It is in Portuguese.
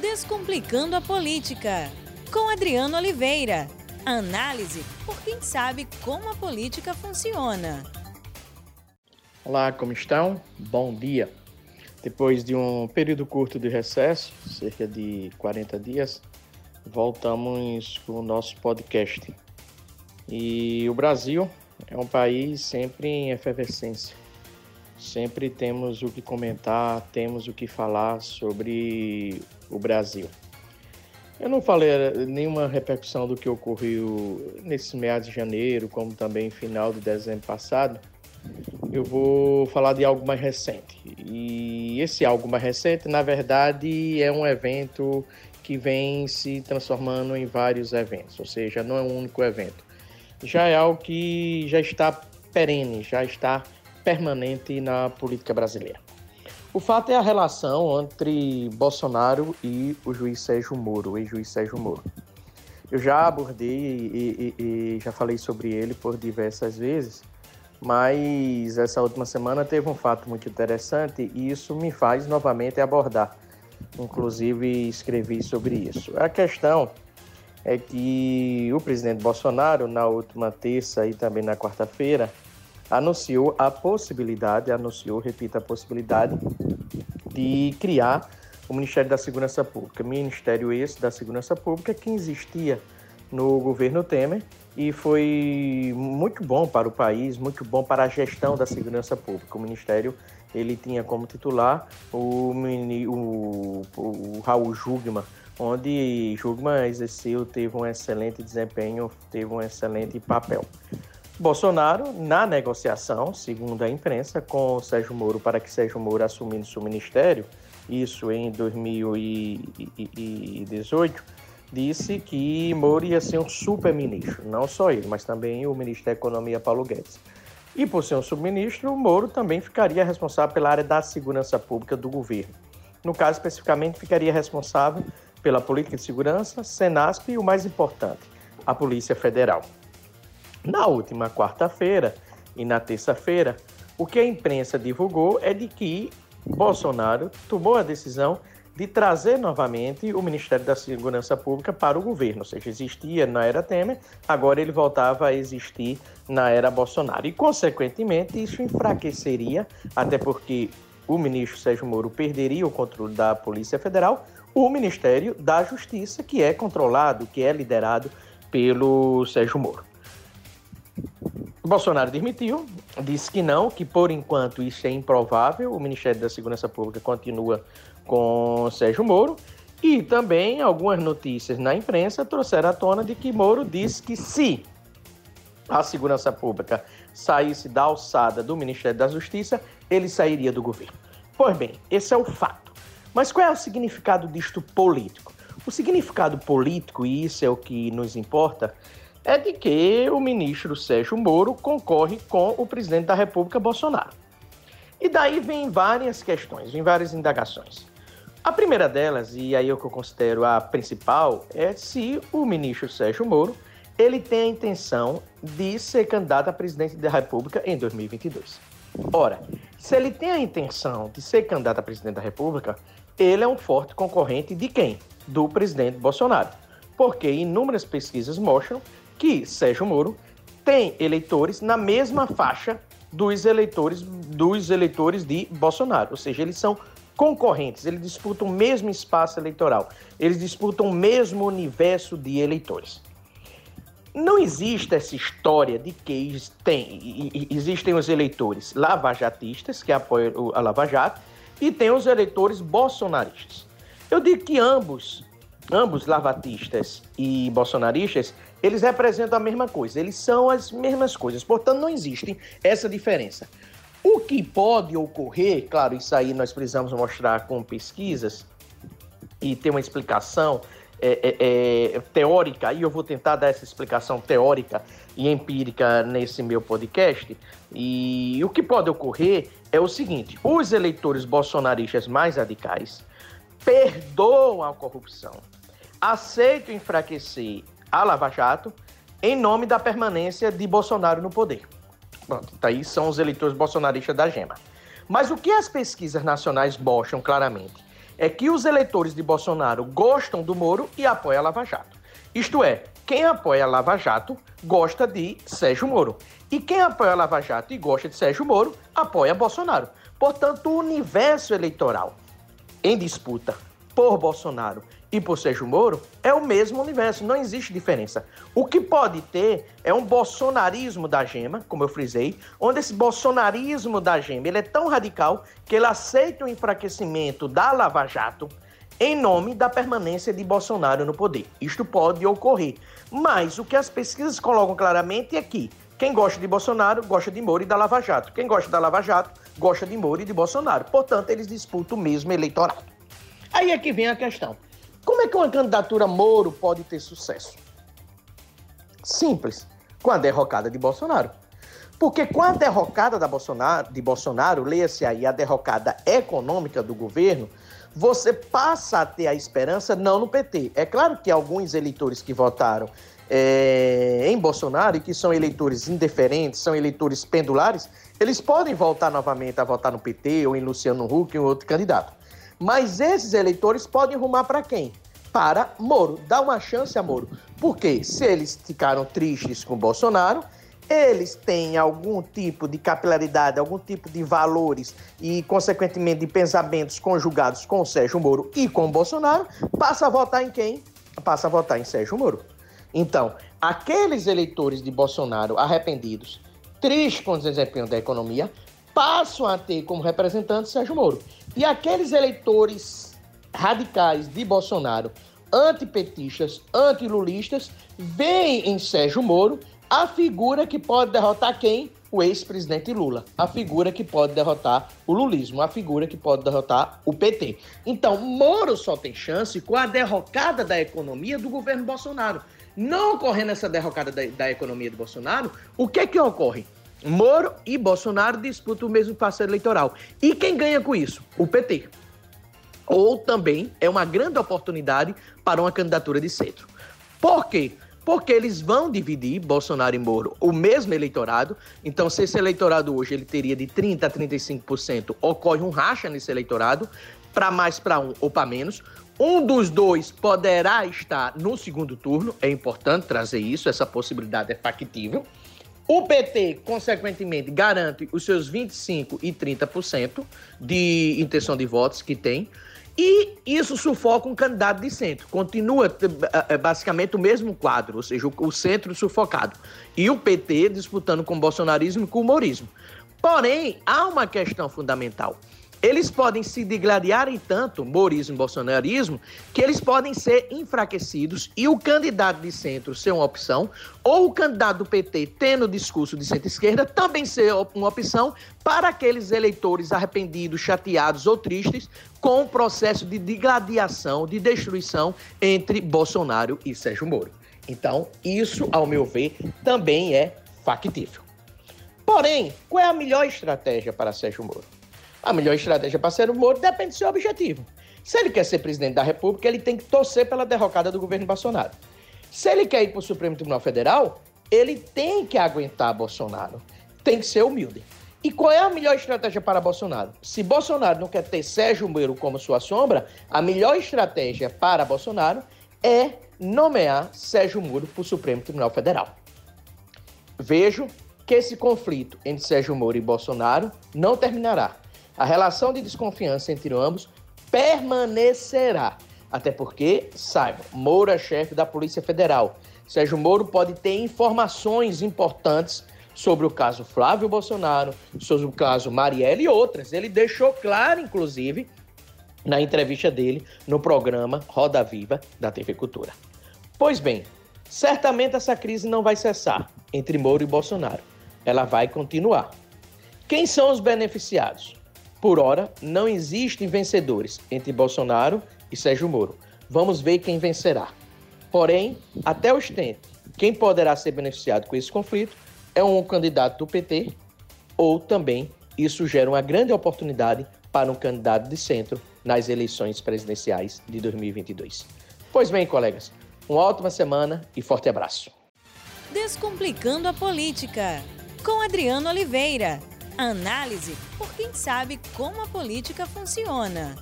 Descomplicando a Política, com Adriano Oliveira. Análise por quem sabe como a política funciona. Olá, como estão? Bom dia. Depois de um período curto de recesso, cerca de 40 dias, voltamos com o nosso podcast. E o Brasil é um país sempre em efervescência. Sempre temos o que comentar, temos o que falar sobre o Brasil. Eu não falei nenhuma repercussão do que ocorreu nesse meados de janeiro, como também final de dezembro passado. Eu vou falar de algo mais recente. E esse algo mais recente, na verdade, é um evento que vem se transformando em vários eventos, ou seja, não é um único evento. Já é algo que já está perene, já está permanente na política brasileira. O fato é a relação entre Bolsonaro e o juiz Sérgio Moro, o ex-juiz Sérgio Moro. Eu já abordei e, e, e, já falei sobre ele por diversas vezes, mas essa última semana teve um fato muito interessante e isso me faz novamente abordar. Inclusive escrevi sobre isso. A questão é que o presidente Bolsonaro, na última terça e também na quarta-feira, anunciou a possibilidade, anunciou, repito, a possibilidade de criar o Ministério da Segurança Pública. Ministério esse da Segurança Pública que existia no governo Temer e foi muito bom para o país, muito bom para a gestão da segurança pública. O Ministério ele tinha como titular o, o, o Raul Jugman, onde Jugman exerceu, teve um excelente desempenho, teve um excelente papel. Bolsonaro, na negociação, segundo a imprensa, com Sérgio Moro para que Sérgio Moro assumisse seu ministério, isso em 2018, disse que Moro ia ser um super-ministro, não só ele, mas também o ministro da Economia Paulo Guedes. E por ser um subministro, Moro também ficaria responsável pela área da segurança pública do governo. No caso, especificamente, ficaria responsável pela política de segurança, Senasp e o mais importante, a Polícia Federal. Na última quarta-feira e na terça-feira, o que a imprensa divulgou é de que Bolsonaro tomou a decisão de trazer novamente o Ministério da Segurança Pública para o governo, ou seja, existia na era Temer, agora ele voltava a existir na era Bolsonaro. E, consequentemente, isso enfraqueceria, até porque o ministro Sérgio Moro perderia o controle da Polícia Federal, o Ministério da Justiça, que é controlado, que é liderado pelo Sérgio Moro. Bolsonaro demitiu, disse que não, que por enquanto isso é improvável. O Ministério da Segurança Pública continua com Sérgio Moro. E também algumas notícias na imprensa trouxeram à tona de que Moro disse que se a segurança pública saísse da alçada do Ministério da Justiça, ele sairia do governo. Pois bem, esse é o fato. Mas qual é o significado disto político? O significado político, e isso é o que nos importa, é de que o ministro Sérgio Moro concorre com o presidente da República, Bolsonaro. E daí vem várias questões, vem várias indagações. A primeira delas, e aí é o que eu considero a principal, é se o ministro Sérgio Moro ele tem a intenção de ser candidato a presidente da República em 2022. Ora, se ele tem a intenção de ser candidato a presidente da República, ele é um forte concorrente de quem? Do presidente Bolsonaro. Porque inúmeras pesquisas mostram que Sérgio Moro tem eleitores na mesma faixa dos eleitores dos eleitores de Bolsonaro, ou seja, eles são concorrentes, eles disputam o mesmo espaço eleitoral, eles disputam o mesmo universo de eleitores. Não existe essa história de que tem, existem os eleitores lavajatistas, que apoiam a Lava Jato, e tem os eleitores bolsonaristas. Eu digo que ambos, ambos lavatistas e bolsonaristas, eles representam a mesma coisa, eles são as mesmas coisas, portanto não existe essa diferença. O que pode ocorrer, claro, isso aí nós precisamos mostrar com pesquisas e ter uma explicação é, é, é, teórica, e eu vou tentar dar essa explicação teórica e empírica nesse meu podcast. E o que pode ocorrer é o seguinte: os eleitores bolsonaristas mais radicais perdoam a corrupção, aceitam enfraquecer a Lava Jato em nome da permanência de Bolsonaro no poder. Pronto, tá aí são os eleitores bolsonaristas da Gema. Mas o que as pesquisas nacionais mostram claramente é que os eleitores de Bolsonaro gostam do Moro e apoiam a Lava Jato. Isto é, quem apoia a Lava Jato gosta de Sérgio Moro. E quem apoia a Lava Jato e gosta de Sérgio Moro apoia Bolsonaro. Portanto, o universo eleitoral em disputa por Bolsonaro e por Sérgio Moro é o mesmo universo, não existe diferença. O que pode ter é um bolsonarismo da gema, como eu frisei, onde esse bolsonarismo da gema ele é tão radical que ele aceita o enfraquecimento da Lava Jato em nome da permanência de Bolsonaro no poder. Isto pode ocorrer. Mas o que as pesquisas colocam claramente é que quem gosta de Bolsonaro gosta de Moro e da Lava Jato. Quem gosta da Lava Jato gosta de Moro e de Bolsonaro. Portanto, eles disputam o mesmo eleitorado. Aí é que vem a questão. Como é que uma candidatura Moro pode ter sucesso? Simples, com a derrocada de Bolsonaro. Porque com a derrocada da Bolsonaro, de Bolsonaro, leia-se aí a derrocada econômica do governo, você passa a ter a esperança não no PT. É claro que alguns eleitores que votaram é, em Bolsonaro e que são eleitores indiferentes, são eleitores pendulares, eles podem voltar novamente a votar no PT ou em Luciano Huck ou outro candidato. Mas esses eleitores podem rumar para quem? Para Moro. Dá uma chance a Moro. Porque se eles ficaram tristes com Bolsonaro, eles têm algum tipo de capilaridade, algum tipo de valores e, consequentemente, de pensamentos conjugados com Sérgio Moro e com Bolsonaro, passa a votar em quem? Passa a votar em Sérgio Moro. Então, aqueles eleitores de Bolsonaro arrependidos, tristes com o desempenho da economia, passam a ter como representante Sérgio Moro. E aqueles eleitores radicais de Bolsonaro, antipetistas, antilulistas, veem em Sérgio Moro a figura que pode derrotar quem? O ex-presidente Lula. A figura que pode derrotar o lulismo, a figura que pode derrotar o PT. Então, Moro só tem chance com a derrocada da economia do governo Bolsonaro. Não ocorrendo essa derrocada da, da economia do Bolsonaro, o que é que ocorre? Moro e Bolsonaro disputam o mesmo parceiro eleitoral. E quem ganha com isso? O PT. Ou também é uma grande oportunidade para uma candidatura de centro. Por quê? Porque eles vão dividir Bolsonaro e Moro o mesmo eleitorado. Então, se esse eleitorado hoje ele teria de 30% a 35%, ocorre um racha nesse eleitorado, para mais para um ou para menos. Um dos dois poderá estar no segundo turno, é importante trazer isso, essa possibilidade é factível. O PT, consequentemente, garante os seus 25% e 30% de intenção de votos que tem. E isso sufoca um candidato de centro. Continua eh, eh, basicamente o mesmo quadro, ou seja, o centro sufocado. E o PT disputando com o bolsonarismo e com o humorismo. Porém, há uma questão fundamental eles podem se degladiarem tanto, morismo e bolsonarismo, que eles podem ser enfraquecidos e o candidato de centro ser uma opção, ou o candidato do PT, tendo discurso de centro-esquerda, também ser uma opção para aqueles eleitores arrependidos, chateados ou tristes com o processo de degladiação, de destruição entre Bolsonaro e Sérgio Moro. Então, isso, ao meu ver, também é factível. Porém, qual é a melhor estratégia para Sérgio Moro? A melhor estratégia para ser o Moro depende do seu objetivo. Se ele quer ser presidente da República, ele tem que torcer pela derrocada do governo Bolsonaro. Se ele quer ir para o Supremo Tribunal Federal, ele tem que aguentar Bolsonaro. Tem que ser humilde. E qual é a melhor estratégia para Bolsonaro? Se Bolsonaro não quer ter Sérgio Moro como sua sombra, a melhor estratégia para Bolsonaro é nomear Sérgio Moro para o Supremo Tribunal Federal. Vejo que esse conflito entre Sérgio Moro e Bolsonaro não terminará a relação de desconfiança entre ambos permanecerá. Até porque, saiba, Moro é chefe da Polícia Federal. Sérgio Moro pode ter informações importantes sobre o caso Flávio Bolsonaro, sobre o caso Marielle e outras. Ele deixou claro, inclusive, na entrevista dele no programa Roda Viva da TV Cultura. Pois bem, certamente essa crise não vai cessar entre Moro e Bolsonaro. Ela vai continuar. Quem são os beneficiados? Por hora, não existem vencedores entre Bolsonaro e Sérgio Moro. Vamos ver quem vencerá. Porém, até o instante, quem poderá ser beneficiado com esse conflito é um candidato do PT ou também isso gera uma grande oportunidade para um candidato de centro nas eleições presidenciais de 2022. Pois bem, colegas, uma ótima semana e forte abraço. Descomplicando a política, com Adriano Oliveira. Análise por quem sabe como a política funciona.